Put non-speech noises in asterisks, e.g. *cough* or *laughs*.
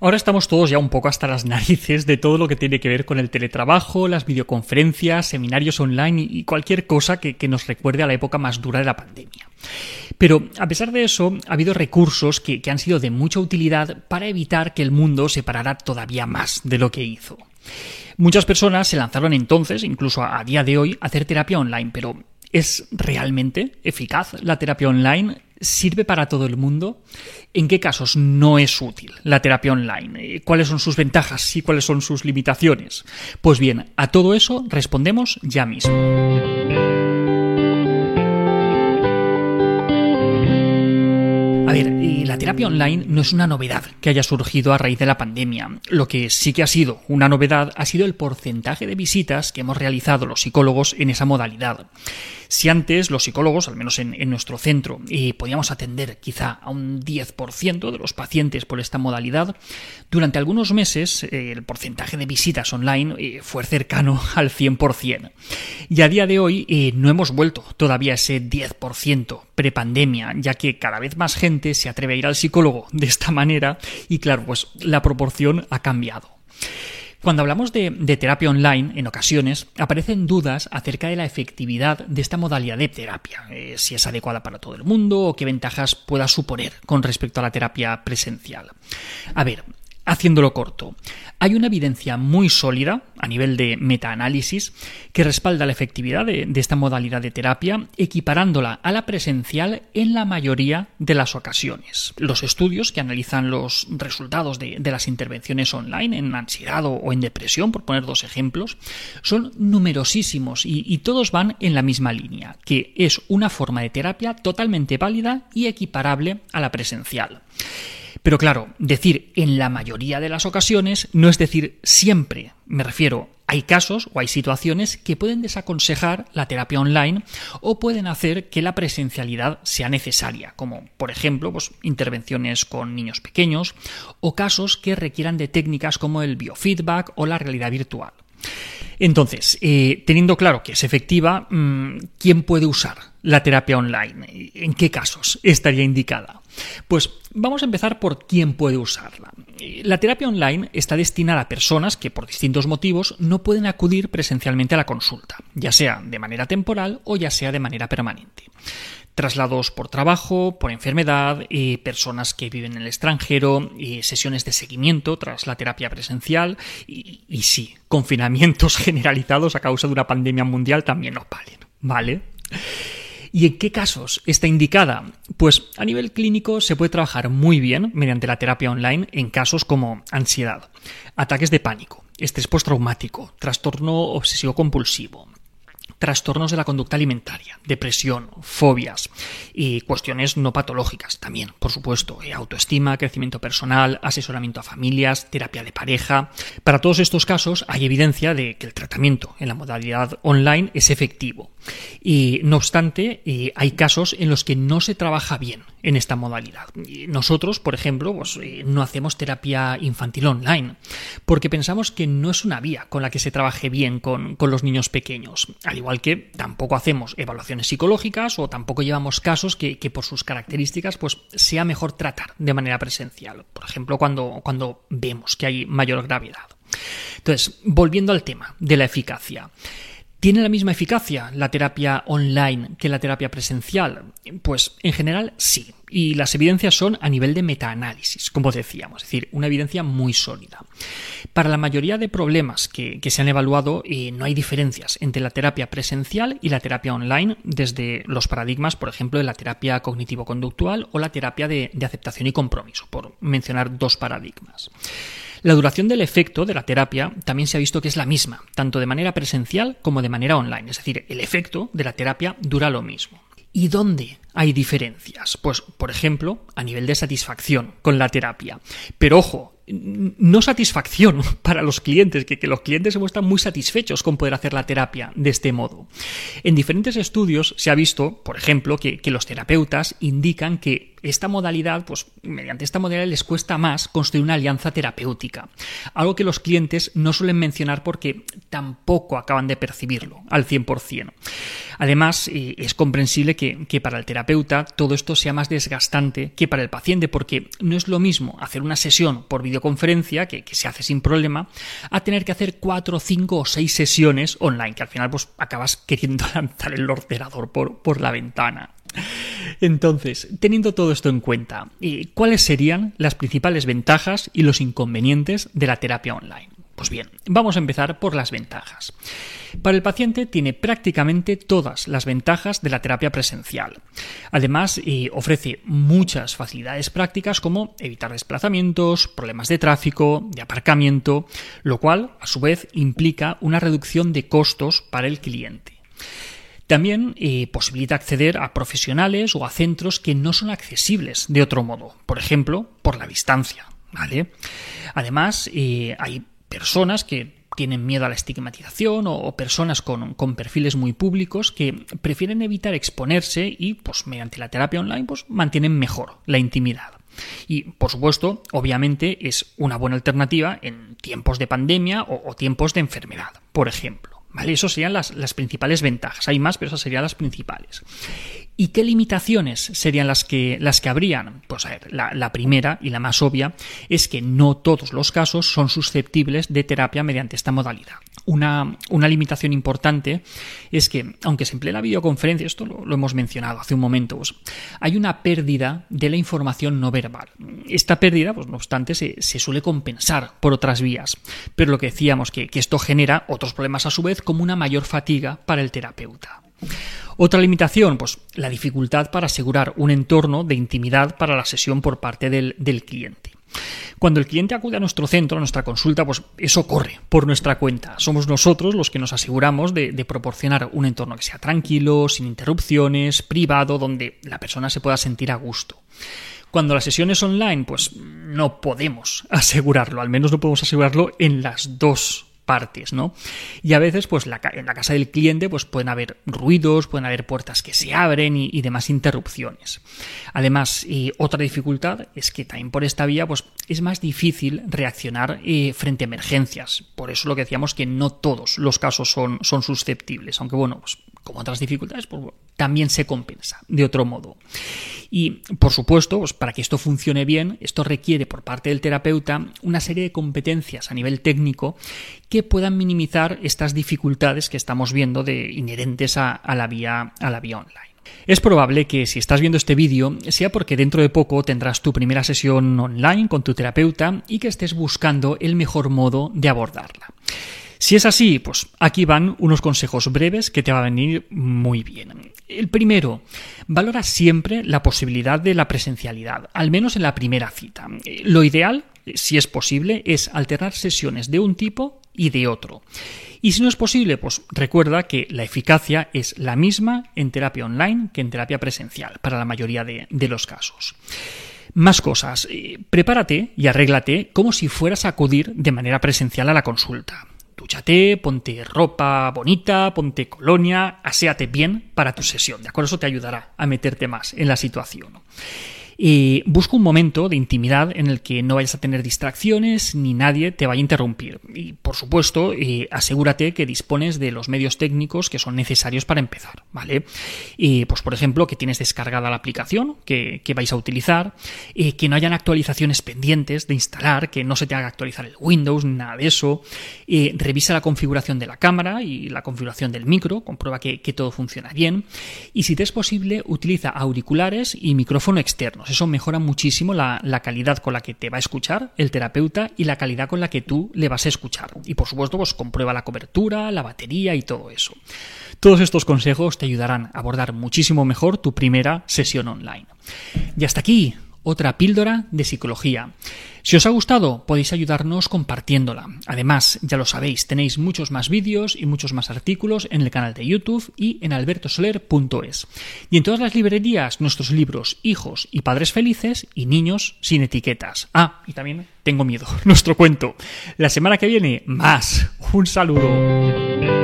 Ahora estamos todos ya un poco hasta las *laughs* narices de todo lo que tiene que ver con el teletrabajo, las videoconferencias, seminarios online y cualquier cosa que, nos recuerde a la época más dura de la pandemia. Pero a pesar de eso, ha habido recursos que, han sido de mucha utilidad para evitar que el mundo se parara todavía más de lo que hizo. Muchas personas se lanzaron entonces, incluso a día de hoy, a hacer terapia online, pero ¿es realmente eficaz la terapia online? ¿Sirve para todo el mundo? ¿En qué casos no es útil la terapia online? ¿Cuáles son sus ventajas y cuáles son sus limitaciones? Pues bien, a todo eso respondemos ya mismo. A ver, la terapia online no es una novedad que haya surgido a raíz de la pandemia. Lo que sí que ha sido una novedad ha sido el porcentaje de visitas que hemos realizado los psicólogos en esa modalidad. Si antes los psicólogos, al menos en, nuestro centro, eh, podíamos atender quizá a un 10% de los pacientes por esta modalidad, durante algunos meses eh, el porcentaje de visitas online eh, fue cercano *laughs* al 100%. Y a día de hoy no hemos vuelto todavía a ese 10% prepandemia, ya que cada vez más gente se atreve a ir al psicólogo de esta manera y claro, pues la proporción ha cambiado. Cuando hablamos de, terapia online, en ocasiones aparecen dudas acerca de la efectividad de esta modalidad de terapia, eh, si es adecuada para todo el mundo o qué ventajas pueda suponer con respecto a la terapia presencial. A ver, Haciéndolo corto, hay una evidencia muy sólida a nivel de metaanálisis que respalda la efectividad de, esta modalidad de terapia, equiparándola a la presencial en la mayoría de las ocasiones. Los estudios que analizan los resultados de, las intervenciones online en ansiedad o, en depresión, por poner dos ejemplos, son numerosísimos y todos van en la misma línea, que es una forma de terapia totalmente válida y equiparable a la presencial. Pero claro, decir en la mayoría de las ocasiones no es decir siempre. Me refiero, hay casos o hay situaciones que pueden desaconsejar la terapia online o pueden hacer que la presencialidad sea necesaria, como por ejemplo pues, intervenciones con niños pequeños o casos que requieran de técnicas como el biofeedback o la realidad virtual. Entonces, eh, teniendo claro que es efectiva, mm, ¿quién puede usar la terapia online? ¿En qué casos estaría indicada? Pues vamos a empezar por quién puede usarla. La terapia online está destinada a personas que por distintos motivos no pueden acudir presencialmente a la consulta, ya sea de manera temporal o ya sea de manera permanente traslados por trabajo, por enfermedad, eh, personas que viven en el extranjero, eh, sesiones de seguimiento tras la terapia presencial y, sí, confinamientos *laughs* generalizados a causa de una pandemia mundial también nos valen, ¿vale? ¿Y en qué casos está indicada? Pues a nivel clínico se puede trabajar muy bien mediante la terapia online en casos como ansiedad, ataques de pánico, estrés postraumático, trastorno obsesivo compulsivo, trastornos de la conducta alimentaria, depresión, fobias y cuestiones no patológicas también, por supuesto, eh, autoestima, crecimiento personal, asesoramiento a familias, terapia de pareja. Para todos estos casos hay evidencia de que el tratamiento en la modalidad online es efectivo. Y no obstante, eh, hay casos en los que no se trabaja bien en esta modalidad. Nosotros, por ejemplo, pues, eh, no hacemos terapia infantil online porque pensamos que no es una vía con la que se trabaje bien con, con los niños pequeños igual que tampoco hacemos evaluaciones psicológicas o tampoco llevamos casos que, por sus características pues sea mejor tratar de manera presencial. Por ejemplo, cuando, cuando vemos que hay mayor gravedad. Entonces, volviendo al tema de la eficacia. ¿Tiene la misma eficacia la terapia online que la terapia presencial? Pues en general sí. Y las evidencias son a nivel de metaanálisis, como decíamos, es decir, una evidencia muy sólida. Para la mayoría de problemas que, se han evaluado, eh, no hay diferencias entre la terapia presencial y la terapia online, desde los paradigmas, por ejemplo, de la terapia cognitivo-conductual o la terapia de aceptación y compromiso, por mencionar dos paradigmas. La duración del efecto de la terapia también se ha visto que es la misma, tanto de manera presencial como de manera online, es decir, el efecto de la terapia dura lo mismo. ¿Y dónde hay diferencias? Pues, por ejemplo, a nivel de satisfacción con la terapia. Pero ojo, no satisfacción *laughs* para los clientes, que, los clientes se muestran muy satisfechos con poder hacer la terapia de este modo. En diferentes estudios se ha visto, por ejemplo, que, los terapeutas indican que esta modalidad, pues mediante esta modalidad les cuesta más construir una alianza terapéutica, algo que los clientes no suelen mencionar porque tampoco acaban de percibirlo al 100%. Además, eh, es comprensible que, que para el terapeuta todo esto sea más desgastante que para el paciente, porque no es lo mismo hacer una sesión por video videoconferencia, que, se hace sin problema, a tener que hacer cuatro, cinco o seis sesiones online, que al final pues acabas *laughs* queriendo lanzar el ordenador por, por la ventana. Entonces, teniendo todo esto en cuenta, ¿cuáles serían las principales ventajas y los inconvenientes de la terapia online? Pues bien, vamos a empezar por las ventajas. Para el paciente tiene prácticamente todas las ventajas de la terapia presencial. Además, eh, ofrece muchas facilidades prácticas como evitar desplazamientos, problemas de tráfico, de aparcamiento, lo cual, a su vez, implica una reducción de costos para el cliente. También eh, posibilita acceder a profesionales o a centros que no son accesibles de otro modo, por ejemplo, por la distancia. ¿vale? Además, eh, hay personas que tienen miedo a la estigmatización o, personas con, perfiles muy públicos que prefieren evitar exponerse y, pues, mediante la terapia online, pues, mantienen mejor la intimidad. Y, por supuesto, obviamente es una buena alternativa en tiempos de pandemia o tiempos de enfermedad, por ejemplo. ¿Vale? Esas serían las, principales ventajas. Hay más, pero esas serían las principales. ¿Y qué limitaciones serían las que, las que habrían? Pues a ver, la, primera y la más obvia es que no todos los casos son susceptibles de terapia mediante esta modalidad. Una, limitación importante es que, aunque se emplee la videoconferencia, esto lo, hemos mencionado hace un momento, pues, hay una pérdida de la información no verbal. Esta pérdida, pues no obstante, se, suele compensar por otras vías, pero lo que decíamos, que, que esto genera otros problemas a su vez, como una mayor fatiga para el terapeuta. Otra limitación, pues la dificultad para asegurar un entorno de intimidad para la sesión por parte del, cliente. Cuando el cliente acude a nuestro centro, a nuestra consulta, pues eso corre por nuestra cuenta. Somos nosotros los que nos aseguramos de, proporcionar un entorno que sea tranquilo, sin interrupciones, privado, donde la persona se pueda sentir a gusto. Cuando la sesión es online, pues no podemos *laughs* asegurarlo, al menos no podemos asegurarlo en las dos partes, ¿no? Y a veces, pues en la casa del cliente, pues pueden haber ruidos, pueden haber puertas que se abren y, demás interrupciones. Además, otra dificultad es que también por esta vía, pues es más difícil reaccionar eh, frente a emergencias. Por eso lo que decíamos que no todos los casos son, son susceptibles, aunque bueno, pues como otras dificultades, pues, también se compensa de otro modo. Y, por supuesto, pues para que esto funcione bien, esto requiere por parte del terapeuta una serie de competencias a nivel técnico que puedan minimizar estas dificultades que estamos viendo de inherentes a, la vía, a la vía online. Es probable que si estás viendo este vídeo sea porque dentro de poco tendrás tu primera sesión online con tu terapeuta y que estés buscando el mejor modo de abordarla. Si es así, pues aquí van unos consejos breves que te van a venir muy bien. El primero, valora siempre la posibilidad de la presencialidad, al menos en la primera cita. Lo ideal, si es posible, es alternar sesiones de un tipo y de otro. Y si no es posible, pues recuerda que la eficacia es la misma en terapia online que en terapia presencial, para la mayoría de, los casos. Más cosas. Eh, prepárate y arréglate como si fueras a acudir de manera presencial a la consulta. Dúchate, ponte ropa bonita, ponte colonia, aséate bien para tu sesión, ¿de acuerdo? Eso te ayudará a meterte más en la situación. Busca un momento de intimidad en el que no vayas a tener distracciones ni nadie te vaya a interrumpir. Y por supuesto, eh, asegúrate que dispones de los medios técnicos que son necesarios para empezar, ¿vale? Pues por ejemplo, que tienes descargada la aplicación que, vais a utilizar, eh, que no hayan actualizaciones pendientes de instalar, que no se te haga actualizar el Windows, nada de eso. Eh, revisa la configuración de la cámara y la configuración del micro, comprueba que, que todo funciona bien. Y si te es posible, utiliza auriculares y micrófono externo eso mejora muchísimo la, calidad con la que te va a escuchar el terapeuta y la calidad con la que tú le vas a escuchar. Y por supuesto, pues comprueba la cobertura, la batería y todo eso. Todos estos consejos te ayudarán a abordar muchísimo mejor tu primera sesión online. Y hasta aquí, otra píldora de psicología. Si os ha gustado, podéis ayudarnos compartiéndola. Además, ya lo sabéis, tenéis muchos más vídeos y muchos más artículos en el canal de YouTube y en albertosoler.es. Y en todas las librerías, nuestros libros Hijos y Padres Felices y Niños sin etiquetas. Ah, y también tengo miedo, *laughs* nuestro cuento. La semana que viene, más. Un saludo.